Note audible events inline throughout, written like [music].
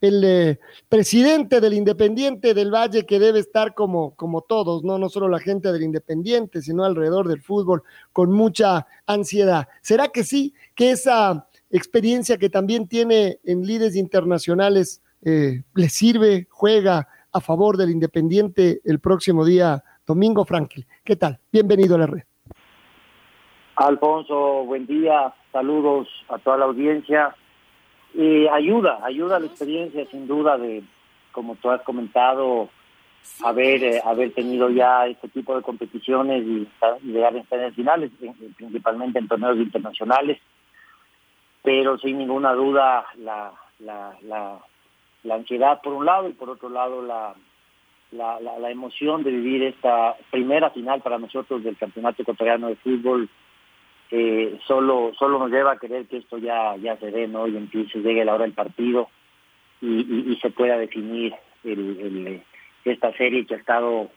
el eh, presidente del Independiente del Valle que debe estar como, como todos, ¿no? no solo la gente del Independiente, sino alrededor del fútbol, con mucha ansiedad. ¿Será que sí, que esa experiencia que también tiene en líderes internacionales eh, le sirve, juega a favor del Independiente el próximo día domingo, Franklin? ¿Qué tal? Bienvenido a la red. Alfonso, buen día, saludos a toda la audiencia eh, ayuda, ayuda la experiencia sin duda de, como tú has comentado, haber eh, haber tenido ya este tipo de competiciones y, llegar a instancias finales, principalmente en torneos internacionales, pero sin ninguna duda la, la, la, la ansiedad por un lado y por otro lado la, la, la, emoción de vivir esta primera final para nosotros del Campeonato Ecuatoriano de Fútbol eh, solo solo nos lleva a querer que esto ya ya se dé no y empiece llegue la hora del partido y, y, se pueda definir el, el, esta serie que ha estado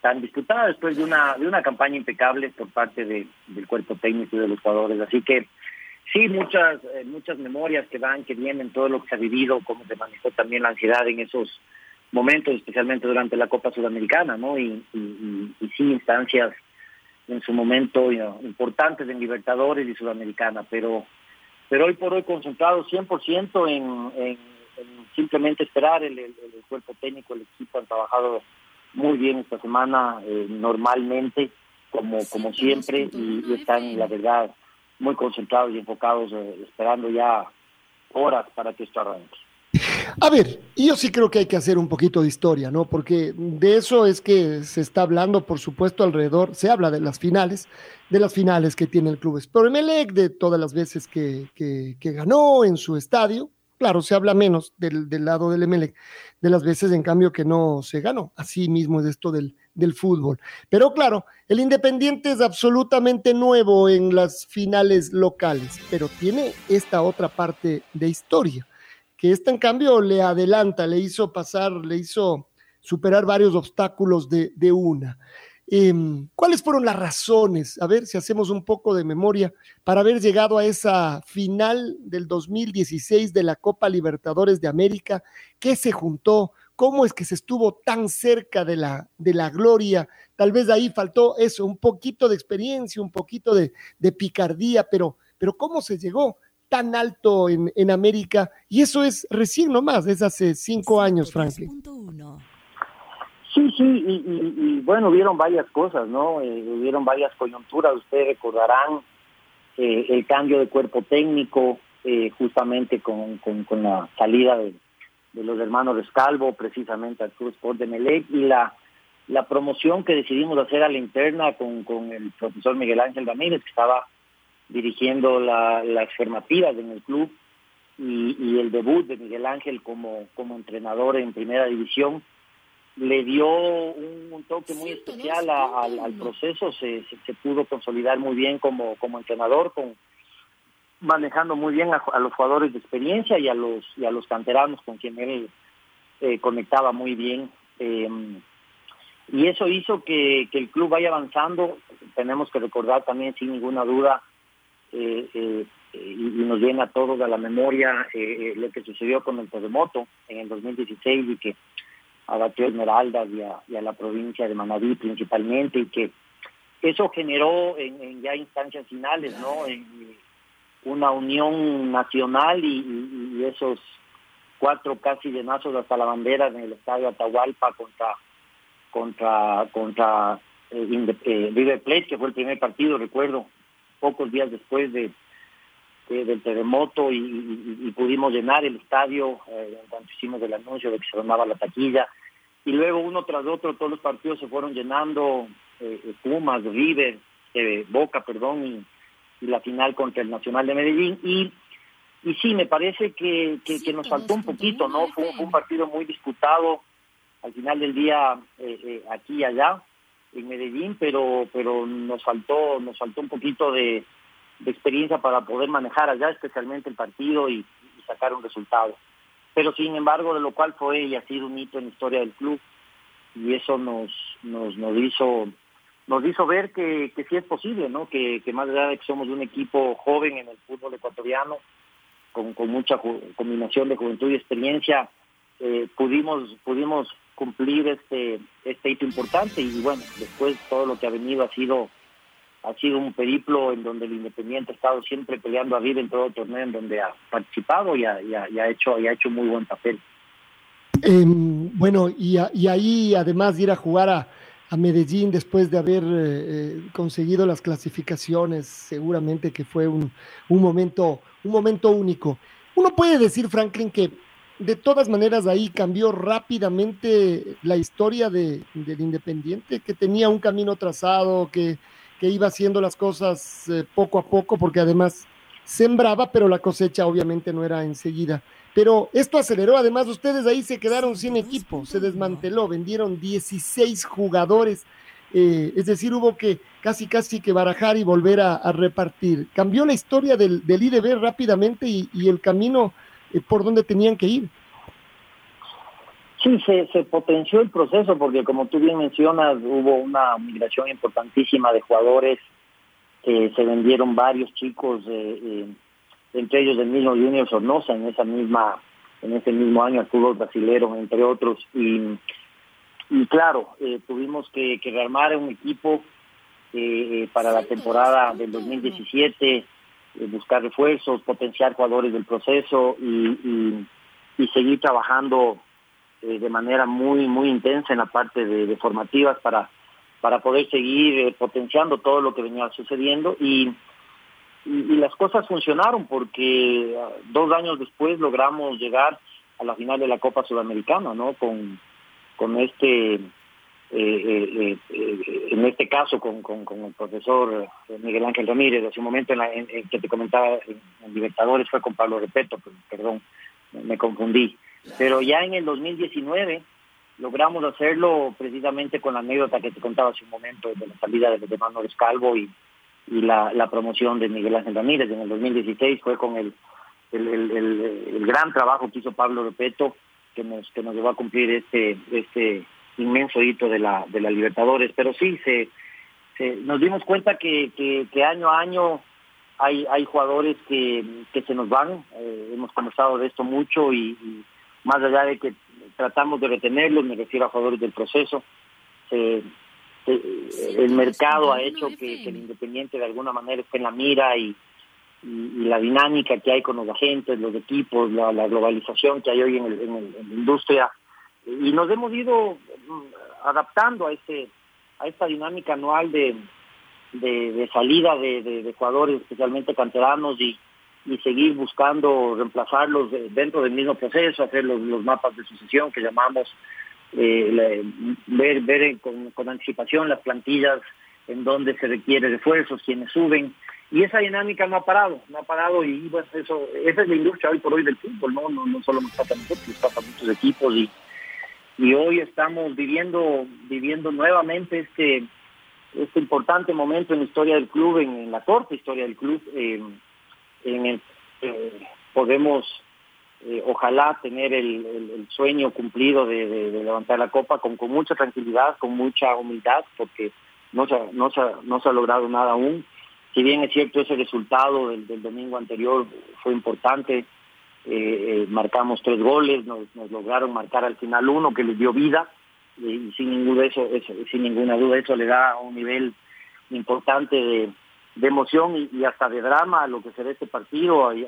tan disputada después de una de una campaña impecable por parte de, del cuerpo técnico y de los jugadores así que sí muchas eh, muchas memorias que van que vienen todo lo que se ha vivido cómo se manejó también la ansiedad en esos momentos especialmente durante la Copa Sudamericana no y, y, y sí instancias en su momento importantes en Libertadores y Sudamericana, pero pero hoy por hoy concentrado 100% en, en, simplemente esperar el, el, cuerpo técnico, el equipo han trabajado muy bien esta semana, eh, normalmente, como como siempre, y, están, la verdad, muy concentrados y enfocados, eh, esperando ya horas para que esto arranque. A ver, yo sí creo que hay que hacer un poquito de historia, ¿no? Porque de eso es que se está hablando, por supuesto, alrededor, se habla de las finales, de las finales que tiene el club Pero Emelec, de todas las veces que, que, ganó en su estadio, claro, se habla menos del, del, lado del Emelec, de las veces en cambio que no se ganó. Así mismo es esto del, del fútbol. Pero claro, el Independiente es absolutamente nuevo en las finales locales, pero tiene esta otra parte de historia que esta en cambio le adelanta, le hizo pasar, le hizo superar varios obstáculos de, de una. Em, ¿Cuáles fueron las razones? A ver si hacemos un poco de memoria para haber llegado a esa final del 2016 de la Copa Libertadores de América. ¿Qué se juntó? ¿Cómo es que se estuvo tan cerca de la, de la gloria? Tal vez ahí faltó eso, un poquito de experiencia, un poquito de, de picardía, pero, pero ¿cómo se llegó? Tan alto en, en América y eso es recién nomás, es hace cinco años, Franklin. Sí, sí, y, bueno, hubieron varias cosas, ¿no? Eh, hubieron varias coyunturas, ustedes recordarán eh, el cambio de cuerpo técnico, eh, justamente con, con, la salida de, los hermanos Rescalvo, precisamente al Club Sport de Melec, y la, la promoción que decidimos hacer a la interna con, con el profesor Miguel Ángel Ramírez, que estaba dirigiendo la, las formativas en el club y, el debut de Miguel Ángel como, como entrenador en primera división le dio un, toque muy especial al, proceso, se, se, pudo consolidar muy bien como, como entrenador, con manejando muy bien a, los jugadores de experiencia y a los y a los canteranos con quien él eh, conectaba muy bien. Eh, y eso hizo que, que el club vaya avanzando. Tenemos que recordar también, sin ninguna duda, eh, eh, y nos viene a todos a la memoria eh, lo que sucedió con el terremoto en el 2016 y que abatió Esmeraldas y a, y a la provincia de Manabí principalmente y que eso generó en, ya instancias finales, ¿no? En una unión nacional y, esos cuatro casi llenazos hasta la bandera en el estadio Atahualpa contra contra contra River Plate, que fue el primer partido, recuerdo, pocos días después de, del terremoto y, pudimos llenar el estadio eh, cuando hicimos el anuncio de que se donaba la taquilla. Y luego uno tras otro todos los partidos se fueron llenando, eh, Pumas, River, eh, Boca, perdón, y, la final contra el Nacional de Medellín. Y, y sí, me parece que, que, nos faltó un poquito, ¿no? Fue, un partido muy disputado al final del día aquí y allá en Medellín, pero pero nos faltó nos faltó un poquito de, experiencia para poder manejar allá especialmente el partido y, sacar un resultado. Pero sin embargo, de lo cual fue y ha sido un hito en la historia del club y eso nos nos, nos hizo nos hizo ver que, que sí es posible, ¿no? Que, que más allá de que somos un equipo joven en el fútbol ecuatoriano, con, con mucha combinación de juventud y experiencia, eh, pudimos pudimos cumplir este este hito importante y bueno, después todo lo que ha venido ha sido ha sido un periplo en donde el Independiente ha estado siempre peleando a vida en todo torneo en donde ha participado y ha, hecho y ha hecho muy buen papel. Em, bueno, y, ahí además de ir a jugar a, Medellín después de haber eh, eh, conseguido las clasificaciones, seguramente que fue un, un, momento, un momento único. Uno puede decir, Franklin, que de todas maneras ahí cambió rápidamente la historia de, del Independiente, que tenía un camino trazado, que, que iba haciendo las cosas eh, poco a poco, porque además sembraba, pero la cosecha obviamente no era enseguida. Pero esto aceleró, además ustedes ahí se quedaron sin equipo, se desmanteló, vendieron 16 jugadores, eh, es decir, hubo que casi casi que barajar y volver a, repartir. Cambió la historia del, del IDB rápidamente y, el camino por donde tenían que ir. Sí, se, potenció el proceso porque como tú bien mencionas, hubo una migración importantísima de jugadores, que se vendieron varios chicos, eh, eh, entre ellos del mismo Junior Sornosa en esa misma en ese mismo año al fútbol brasilero, entre otros. Y, y claro, eh, tuvimos que, que, rearmar un equipo para la temporada del 2017, buscar refuerzos, potenciar jugadores del proceso y, y seguir trabajando eh, de manera muy muy intensa en la parte de, formativas para para poder seguir eh, potenciando todo lo que venía sucediendo y, y, las cosas funcionaron porque ah, dos años después logramos llegar a la final de la Copa Sudamericana, ¿no? Con con este eh, en este caso con, con, el profesor Miguel Ángel Ramírez, hace un momento en, que te comentaba en, Libertadores fue con Pablo Repeto, perdón, me confundí. Pero ya en el 2019 logramos hacerlo precisamente con la anécdota que te contaba hace un momento de la salida de, Manuel Calvo y, y la, la, promoción de Miguel Ángel Ramírez. En el 2016 fue con el, el, el, gran trabajo que hizo Pablo Repeto que nos, que nos llevó a cumplir este, este inmenso hito de la, de la Libertadores. Pero sí, se, se nos dimos cuenta que, que, año a año hay, hay jugadores que, que se nos van. Eh, hemos conversado de esto mucho y más allá de que tratamos de retenerlos, me refiero a jugadores del proceso, el mercado ha hecho que, el Independiente de alguna manera esté en la mira y, la dinámica que hay con los agentes, los equipos, la, globalización que hay hoy en, la industria. Y nos hemos ido mm, adaptando a ese a esta dinámica anual de, de, salida de, de, jugadores, especialmente canteranos, y, y seguir buscando reemplazarlos dentro del mismo proceso, hacer los, mapas de sucesión que llamamos, eh, ver, ver con, anticipación las plantillas en donde se requiere refuerzos, quienes suben, y esa dinámica no ha parado, no ha parado y bueno, eso, esa es la industria hoy por hoy del fútbol, no, no, no solo nos pasa a nosotros, nos pasa a muchos equipos y, y hoy estamos viviendo, viviendo nuevamente este, este importante momento en la historia del club, en, la corta historia del club, eh, en el podemos eh, ojalá tener el, sueño cumplido de, levantar la copa con, con mucha tranquilidad, con mucha humildad, porque no se, no, se, no se ha logrado nada aún. Si bien es cierto ese resultado del, domingo anterior fue importante, eh, marcamos tres goles, nos, lograron marcar al final uno que les dio vida y sin ninguna, eso, eso, sin ninguna duda eso le da un nivel importante de, de emoción y, hasta de drama a lo que será este partido. Hay,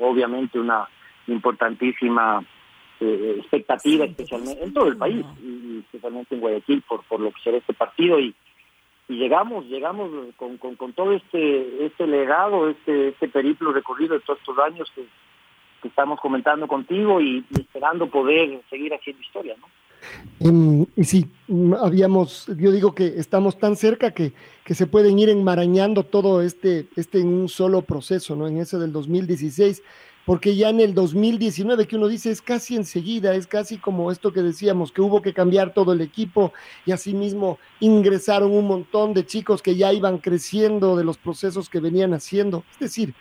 obviamente una importantísima eh, expectativa, especialmente en todo el país, y especialmente en Guayaquil, por, por lo que será este partido. Y, y llegamos, llegamos con, con, todo este, este legado, este, este periplo recorrido de todos estos años que, estamos comentando contigo y, esperando poder seguir haciendo historia, ¿no? Em, y sí, mm, habíamos, yo digo que estamos tan cerca que, que se pueden ir enmarañando todo este, este en un solo proceso, ¿no? En ese del 2016 porque ya en el 2019, que uno dice es casi enseguida, es casi como esto que decíamos, que hubo que cambiar todo el equipo y asimismo ingresaron un montón de chicos que ya iban creciendo de los procesos que venían haciendo. Es decir,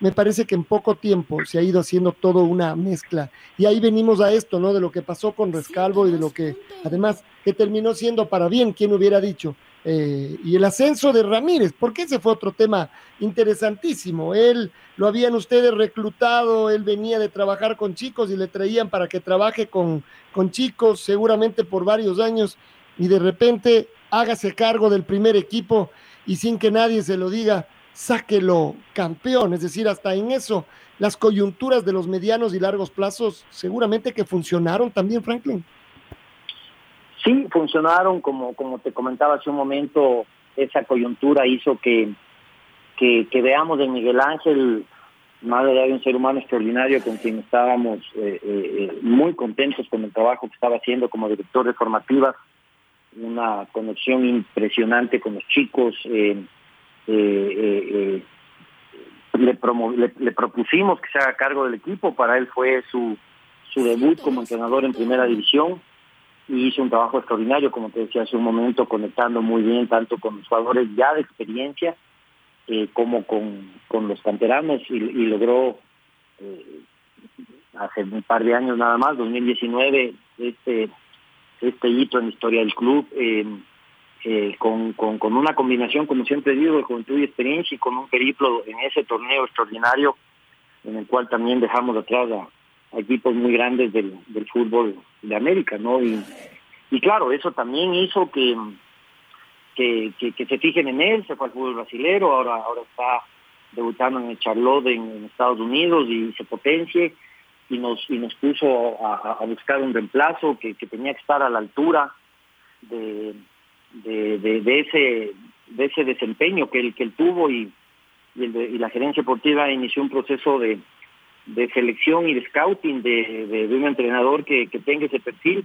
me parece que en poco tiempo se ha ido haciendo todo una mezcla. Y ahí venimos a esto, ¿no? De lo que pasó con Rescalvo y de lo que, además, que terminó siendo para bien, quien hubiera dicho, eh, y el ascenso de Ramírez, porque ese fue otro tema interesantísimo. Él lo habían ustedes reclutado, él venía de trabajar con chicos y le traían para que trabaje con, con chicos seguramente por varios años y de repente hágase cargo del primer equipo y sin que nadie se lo diga, sáquelo campeón. Es decir, hasta en eso, las coyunturas de los medianos y largos plazos seguramente que funcionaron también, Franklin. Sí, funcionaron, como, como te comentaba hace un momento, esa coyuntura hizo que, que, veamos en Miguel Ángel, madre de un ser humano extraordinario con quien estábamos eh, eh, muy contentos con el trabajo que estaba haciendo como director de formativas, una conexión impresionante con los chicos. Eh, le, le, propusimos que se haga cargo del equipo, para él fue su, su debut como entrenador en primera división. Y hizo un trabajo extraordinario, como te decía hace un momento, conectando muy bien tanto con los jugadores ya de experiencia eh, como con, los canteranos. Y, logró eh, hace un par de años nada más, 2019, este este hito en la historia del club, eh, con, con, una combinación, como siempre digo, de juventud y experiencia y con un periplo en ese torneo extraordinario en el cual también dejamos atrás a, equipos muy grandes del, fútbol de América, ¿no? Y, claro, eso también hizo que, que, se fijen en él, se fue al fútbol brasilero, ahora, ahora está debutando en el Charlotte en, Estados Unidos y se potencie y nos y nos puso a, buscar un reemplazo que, que, tenía que estar a la altura de, de, de, ese de ese desempeño que él que él tuvo y y, el y la gerencia deportiva inició un proceso de, de selección y de scouting de, de, un entrenador que, que, tenga ese perfil.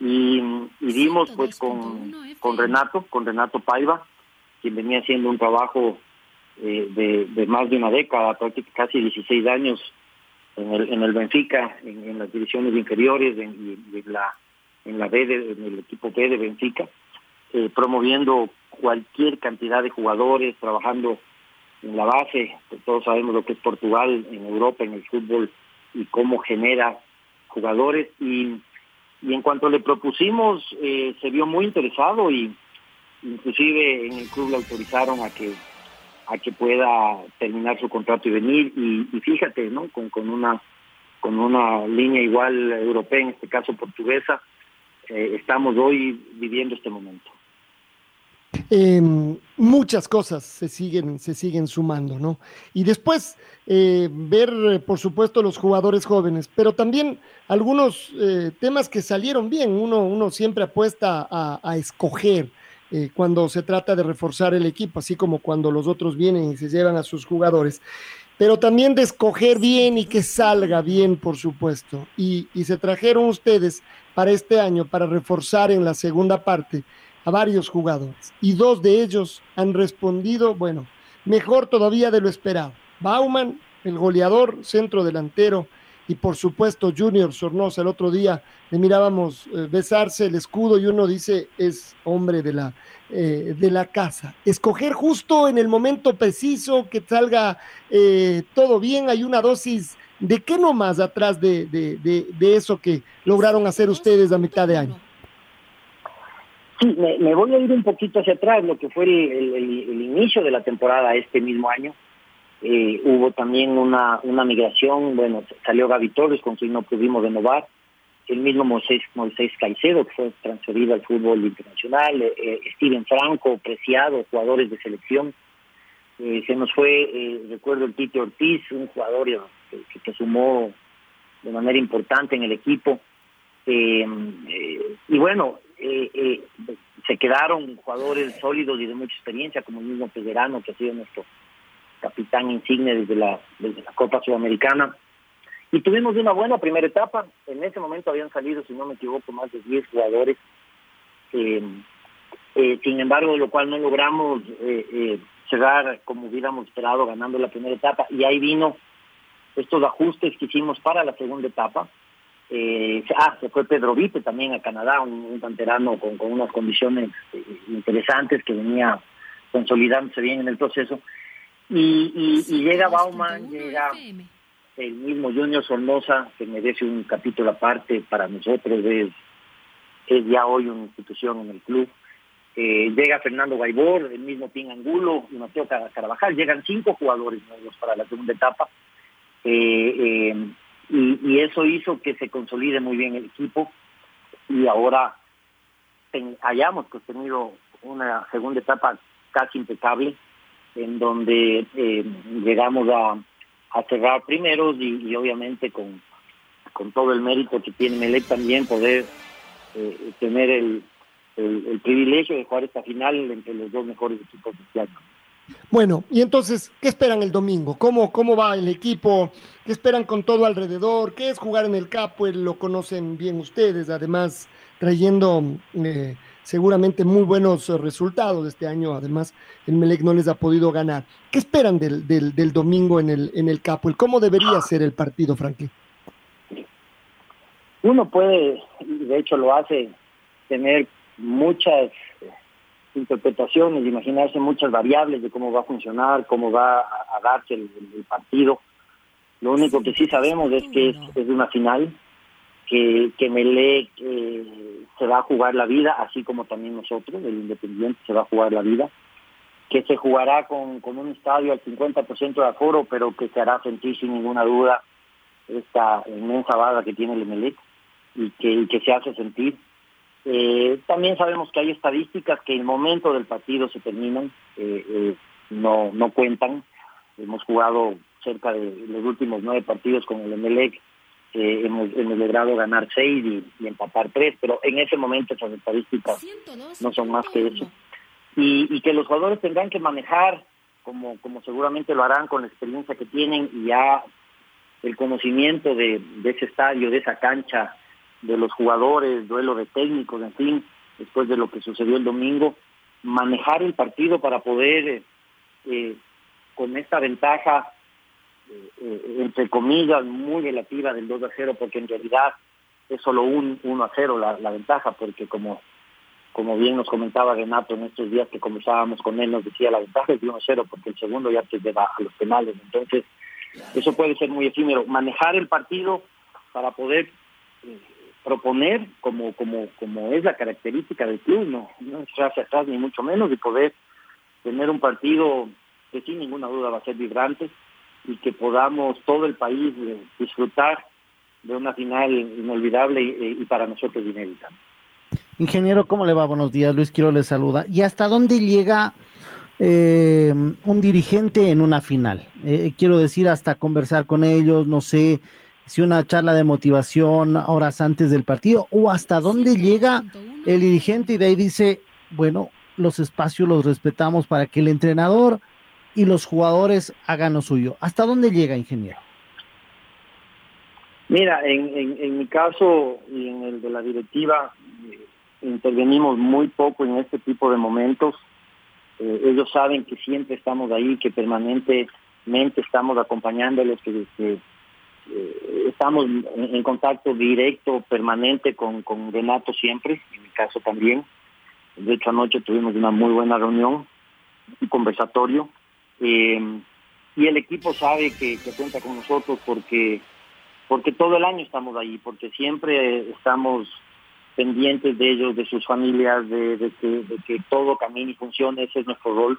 Y, y dimos pues con, con Renato, con Renato Paiva, quien venía haciendo un trabajo eh, de, de, más de una década, casi 16 años en el, en el Benfica, en, las divisiones inferiores, en, en, la en la B, de, en el equipo B de Benfica, eh, promoviendo cualquier cantidad de jugadores, trabajando en la base, todos sabemos lo que es Portugal en Europa, en el fútbol, y cómo genera jugadores. Y, y en cuanto le propusimos, eh, se vio muy interesado y inclusive en el club le autorizaron a que a que pueda terminar su contrato y venir. Y, fíjate no con, con una con una línea igual europea en este caso portuguesa eh, estamos hoy viviendo este momento Em, muchas cosas se siguen, se siguen sumando, ¿no? Y después eh, ver, por supuesto, los jugadores jóvenes, pero también algunos eh, temas que salieron bien. Uno, uno siempre apuesta a, escoger eh, cuando se trata de reforzar el equipo, así como cuando los otros vienen y se llevan a sus jugadores. Pero también de escoger bien y que salga bien, por supuesto. y se trajeron ustedes para este año, para reforzar en la segunda parte a varios jugadores y dos de ellos han respondido, bueno, mejor todavía de lo esperado. Bauman, el goleador, centro delantero, y por supuesto Junior Sornosa. El otro día le mirábamos eh, besarse el escudo y uno dice es hombre de la, eh, de la casa. Escoger justo en el momento preciso que salga eh, todo bien, hay una dosis de qué nomás atrás de, de, de eso que lograron hacer ustedes a mitad de año. Sí, me, voy a ir un poquito hacia atrás, lo que fue el, inicio de la temporada este mismo año. Eh, hubo también una, una migración, bueno, salió Gaby Torres, con quien no pudimos renovar, el mismo Moisés, Moisés Caicedo, que fue transferido al fútbol internacional, eh, eh, Steven Franco, Preciado, jugadores de selección. se nos fue, recuerdo, el Tito Ortiz, un jugador que, que, sumó de manera importante en el equipo. y bueno, eh, eh, se quedaron jugadores sólidos y de mucha experiencia, como el mismo Pederano, que ha sido nuestro capitán insigne desde la, Copa Sudamericana. Y tuvimos una buena primera etapa. En ese momento habían salido, si no me equivoco, más de 10 jugadores. Eh, eh, sin embargo, lo cual no logramos eh, cerrar como hubiéramos esperado, ganando la primera etapa. Y ahí vino estos ajustes que hicimos para la segunda etapa. Eh, ah, se fue Pedro Vite también a Canadá, un, un canterano con, con, unas condiciones eh, interesantes que venía consolidándose bien en el proceso. Y, y, y llega Bauman, llega el mismo Junior Sornosa, que merece un capítulo aparte para nosotros, es, es ya hoy una institución en el club. Eh, llega Fernando Gaibor, el mismo Pin Angulo y Mateo Carabajal. Llegan cinco jugadores nuevos para la segunda etapa. Eh, eh, y, eso hizo que se consolide muy bien el equipo y ahora hayamos pues, tenido una segunda etapa casi impecable en donde eh, llegamos a, cerrar primeros y, obviamente con, con todo el mérito que tiene Melec también poder eh, tener el, privilegio de jugar esta final entre los dos mejores equipos de este. Bueno, y entonces, ¿qué esperan el domingo? ¿Cómo, ¿Cómo va el equipo? ¿Qué esperan con todo alrededor? ¿Qué es jugar en el Capo? Lo conocen bien ustedes, además trayendo eh, seguramente muy buenos resultados este año. Además, el Melec no les ha podido ganar. ¿Qué esperan del, del, del domingo en el, en el Capo? ¿Cómo debería ser el partido, Franklin? Uno puede, de hecho lo hace, tener muchas interpretaciones, imaginarse muchas variables de cómo va a funcionar, cómo va a, darse el, partido. Lo único que sí sabemos es que es, una final, que, que Melec eh, se va a jugar la vida, así como también nosotros, el Independiente se va a jugar la vida, que se jugará con, con un estadio al 50% de aforo, pero que se hará sentir sin ninguna duda esta inmensa vaga que tiene el Melec y que, y que se hace sentir eh, también sabemos que hay estadísticas que en el momento del partido se terminan, eh, eh, no, no cuentan. Hemos jugado cerca de los últimos nueve partidos con el Emelec, eh, hemos, hemos logrado ganar seis y, y, empatar tres, pero en ese momento esas estadísticas no son más que eso. Y, y que los jugadores tendrán que manejar, como, como seguramente lo harán con la experiencia que tienen y ya el conocimiento de, de ese estadio, de esa cancha, de los jugadores, duelo de técnicos, en fin, después de lo que sucedió el domingo, manejar el partido para poder, eh, con esta ventaja, eh, eh, entre comillas, muy relativa del 2 a 0, porque en realidad es solo un 1 a 0 la, la ventaja, porque como como bien nos comentaba Renato en estos días que conversábamos con él, nos decía la ventaja es de 1 a 0, porque el segundo ya se lleva a los penales. Entonces, eso puede ser muy efímero. Manejar el partido para poder proponer como como como es la característica del club, no, no hacia atrás ni mucho menos, y poder tener un partido que sin ninguna duda va a ser vibrante y que podamos todo el país eh, disfrutar de una final inolvidable y, y para nosotros inédita. Ingeniero, ¿cómo le va? Buenos días, Luis Quiero le saluda. ¿Y hasta dónde llega eh, un dirigente en una final? Eh, quiero decir, hasta conversar con ellos, no sé, si una charla de motivación horas antes del partido o hasta dónde llega el dirigente y de ahí dice, bueno, los espacios los respetamos para que el entrenador y los jugadores hagan lo suyo. ¿Hasta dónde llega, ingeniero? Mira, en, en, en mi caso y en el de la directiva, eh, intervenimos muy poco en este tipo de momentos. Eh, ellos saben que siempre estamos ahí, que permanentemente estamos acompañándolos, que, que eh, estamos en, contacto directo, permanente con, con Renato siempre, en mi caso también. De hecho, anoche tuvimos una muy buena reunión, un conversatorio, eh, y el equipo sabe que, cuenta con nosotros porque, porque todo el año estamos ahí, porque siempre estamos pendientes de ellos, de sus familias, de, de, que, de que todo camine y funcione, ese es nuestro rol.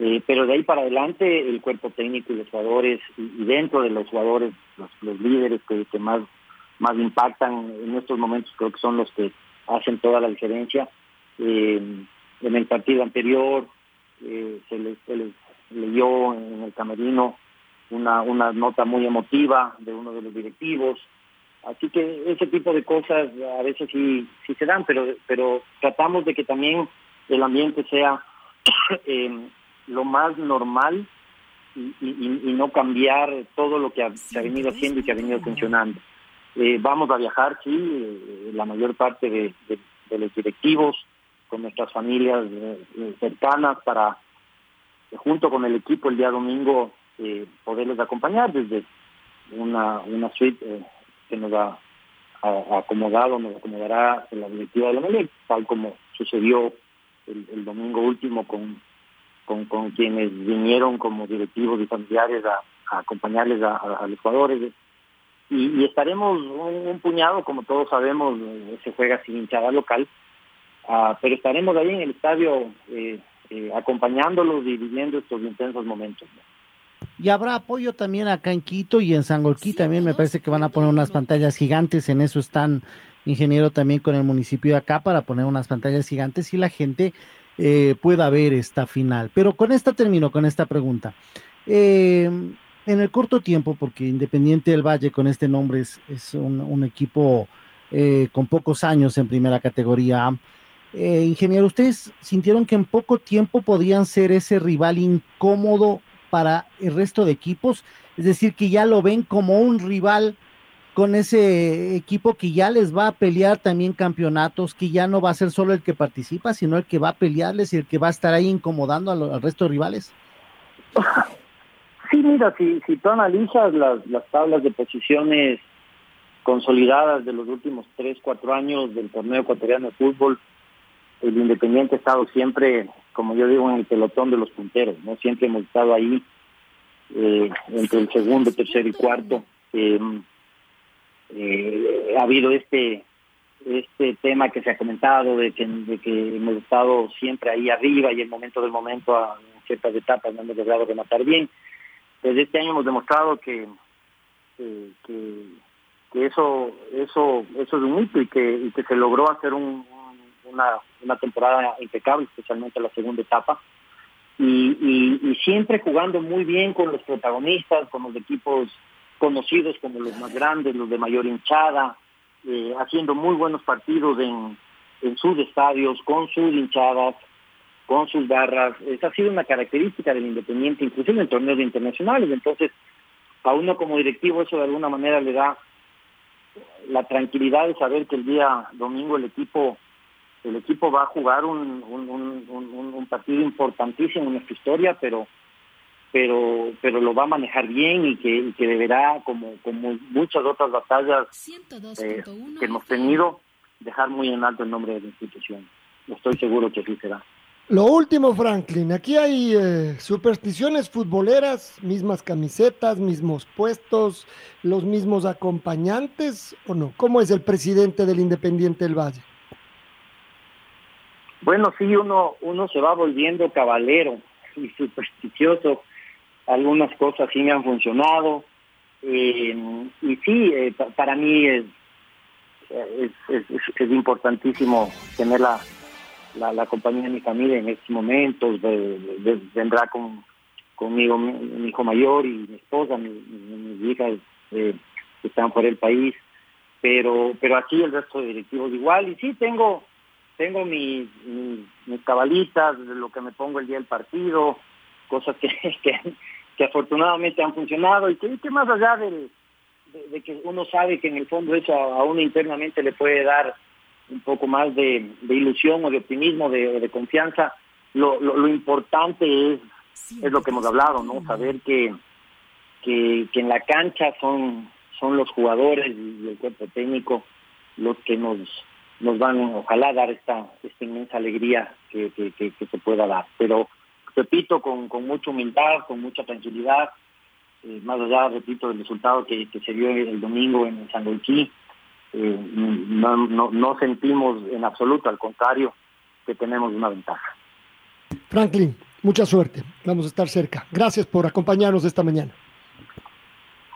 Eh, pero de ahí para adelante el cuerpo técnico y los jugadores y, dentro de los jugadores los, líderes que, que, más más impactan en estos momentos creo que son los que hacen toda la diferencia. Eh, en el partido anterior eh, se, les, se les leyó en el camerino una una nota muy emotiva de uno de los directivos. Así que ese tipo de cosas a veces sí, sí se dan, pero, pero tratamos de que también el ambiente sea [coughs] eh, lo más normal y, y, y, no cambiar todo lo que ha, se ha venido haciendo y que ha venido funcionando. Eh, vamos a viajar, sí, eh, la mayor parte de, de, de, los directivos con nuestras familias eh, cercanas para, junto con el equipo el día domingo, poderles acompañar desde una, una suite que nos ha, ha, acomodado, nos acomodará en la directiva de la MELEC, tal como sucedió el, el domingo último con, con, con, quienes vinieron como directivos y familiares a, a acompañarles a, a, los jugadores. Y, y estaremos un, un, puñado, como todos sabemos, se juega sin hinchada local, uh, pero estaremos ahí en el estadio eh, eh, acompañándolos y viviendo estos intensos momentos. ¿no? Y habrá apoyo también acá en Quito y en Sangolquí también me parece que van a poner unas pantallas gigantes, en eso están ingeniero también con el municipio de acá para poner unas pantallas gigantes y la gente eh, pueda ver esta final. Pero con esta termino, con esta pregunta. Eh, en el corto tiempo, porque Independiente del Valle con este nombre es, un, equipo eh, con pocos años en primera categoría. ingeniero, ¿ustedes sintieron que en poco tiempo podían ser ese rival incómodo para el resto de equipos, es decir, que ya lo ven como un rival con ese equipo que ya les va a pelear también campeonatos, que ya no va a ser solo el que participa, sino el que va a pelearles y el que va a estar ahí incomodando a lo, al resto de rivales. [laughs] Sí, mira, si, si tú analizas las, las tablas de posiciones consolidadas de los últimos tres, cuatro años del torneo ecuatoriano de fútbol, el Independiente ha estado siempre como yo digo, en el pelotón de los punteros, ¿no? Siempre hemos estado ahí eh, entre el segundo, tercero y cuarto. Eh, eh, ha habido este este tema que se ha comentado de que, hemos estado siempre ahí arriba y en momento del momento a ciertas etapas no hemos logrado rematar bien. Desde este año hemos demostrado que, que, eso eso eso es un hito y que, y que se logró hacer un, una, una temporada impecable, especialmente la segunda etapa. Y, y, siempre jugando muy bien con los protagonistas, con los equipos conocidos como los más grandes, los de mayor hinchada, eh, haciendo muy buenos partidos en, sus estadios, con sus hinchadas, con sus barras. Esa ha sido una característica del Independiente, inclusive en torneos internacionales. Entonces, a uno como directivo eso de alguna manera le da la tranquilidad de saber que el día domingo el equipo el equipo va a jugar un, un, un, un, partido importantísimo en nuestra historia, pero pero pero lo va a manejar bien y que, y que deberá, como, como muchas otras batallas eh, que hemos tenido, dejar muy en alto el nombre de la institución. Estoy seguro que así será. Lo último, Franklin, aquí hay eh, supersticiones futboleras, mismas camisetas, mismos puestos, los mismos acompañantes, ¿o no? ¿Cómo es el presidente del Independiente del Valle? Bueno, sí, uno, uno se va volviendo cabalero y supersticioso. Algunas cosas sí me han funcionado. Eh, y sí, eh, para mí es, es, importantísimo tener la, la, la, compañía de mi familia en estos momentos. De, vendrá con, conmigo mi, mi, hijo mayor y mi esposa, mi, mi, mis hijas eh, que están por el país. Pero, pero aquí el resto de directivos igual. Y sí, tengo tengo mis, mis, mis cabalitas lo que me pongo el día del partido, cosas que, [laughs] que afortunadamente han funcionado y que, que más allá del, de, de, que uno sabe que en el fondo eso a, a uno internamente le puede dar un poco más de, de ilusión o de optimismo, de, de confianza, lo, lo, lo, importante es, es lo que hemos hablado, ¿no? Saber que, que, que en la cancha son, son los jugadores y el cuerpo técnico los que nos nos van ojalá dar esta, esta inmensa alegría que, que, que, que se pueda dar. Pero repito, con, con mucha humildad, con mucha tranquilidad, eh, más allá, repito, del resultado que, que se dio el domingo en Sangolquí, eh, no, no, no sentimos en absoluto, al contrario, que tenemos una ventaja. Franklin, mucha suerte, vamos a estar cerca. Gracias por acompañarnos esta mañana.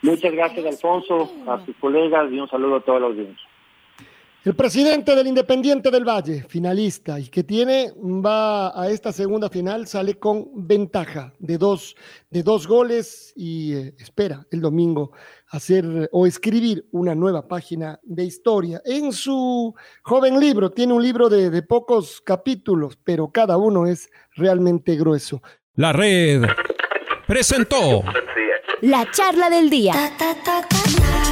Muchas gracias, Alfonso, a tus colegas y un saludo a toda la audiencia. El presidente del Independiente del Valle, finalista, y que tiene, va a esta segunda final, sale con ventaja de dos, de dos goles y eh, espera el domingo hacer o escribir una nueva página de historia. En su joven libro, tiene un libro de, de pocos capítulos, pero cada uno es realmente grueso. La red presentó La charla del día.